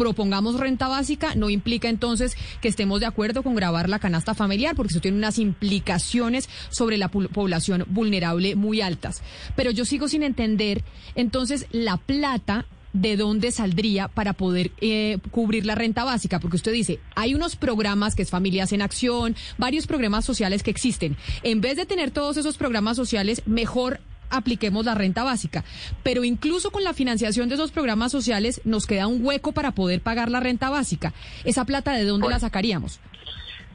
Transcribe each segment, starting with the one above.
propongamos renta básica no implica entonces que estemos de acuerdo con grabar la canasta familiar, porque eso tiene unas implicaciones sobre la población vulnerable muy altas. Pero yo sigo sin entender, entonces, la plata de dónde saldría para poder eh, cubrir la renta básica, porque usted dice, hay unos programas que es Familias en Acción, varios programas sociales que existen. En vez de tener todos esos programas sociales, mejor apliquemos la renta básica. Pero incluso con la financiación de esos programas sociales nos queda un hueco para poder pagar la renta básica. ¿Esa plata de dónde la sacaríamos?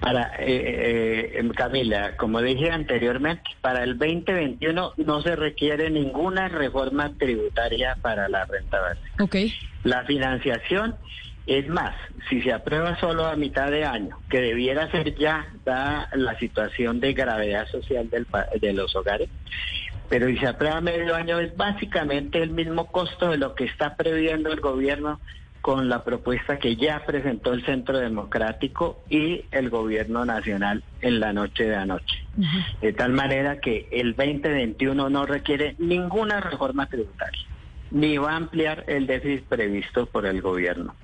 Para eh, eh, Camila, como dije anteriormente, para el 2021 no se requiere ninguna reforma tributaria para la renta básica. Okay. La financiación es más, si se aprueba solo a mitad de año, que debiera ser ya dada la situación de gravedad social del, de los hogares, pero si se aprueba medio año es básicamente el mismo costo de lo que está previendo el gobierno con la propuesta que ya presentó el Centro Democrático y el Gobierno Nacional en la noche de anoche. De tal manera que el 2021 no requiere ninguna reforma tributaria, ni va a ampliar el déficit previsto por el Gobierno.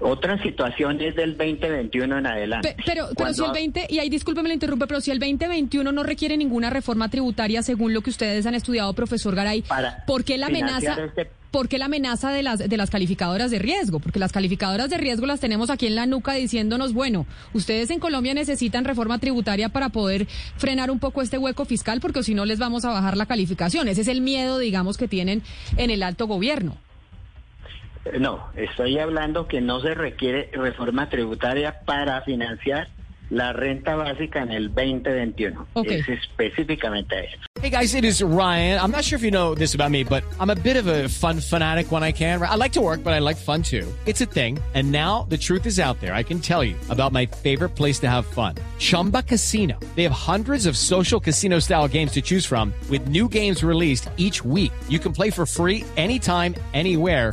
Otra situación es del 2021 en adelante. Pero, pero si el 20, y ahí discúlpeme la interrumpe, pero si el 2021 no requiere ninguna reforma tributaria, según lo que ustedes han estudiado, profesor Garay, ¿por qué la amenaza? Este ¿Por qué la amenaza de las, de las calificadoras de riesgo? Porque las calificadoras de riesgo las tenemos aquí en la nuca diciéndonos, bueno, ustedes en Colombia necesitan reforma tributaria para poder frenar un poco este hueco fiscal, porque si no les vamos a bajar la calificación. Ese es el miedo, digamos, que tienen en el alto gobierno. No, estoy hablando que no se requiere reforma tributaria para financiar la renta básica en el 2021. Okay. Es específicamente eso. Hey guys, it is Ryan. I'm not sure if you know this about me, but I'm a bit of a fun fanatic when I can. I like to work, but I like fun too. It's a thing. And now the truth is out there. I can tell you about my favorite place to have fun. Chumba Casino. They have hundreds of social casino style games to choose from with new games released each week. You can play for free anytime, anywhere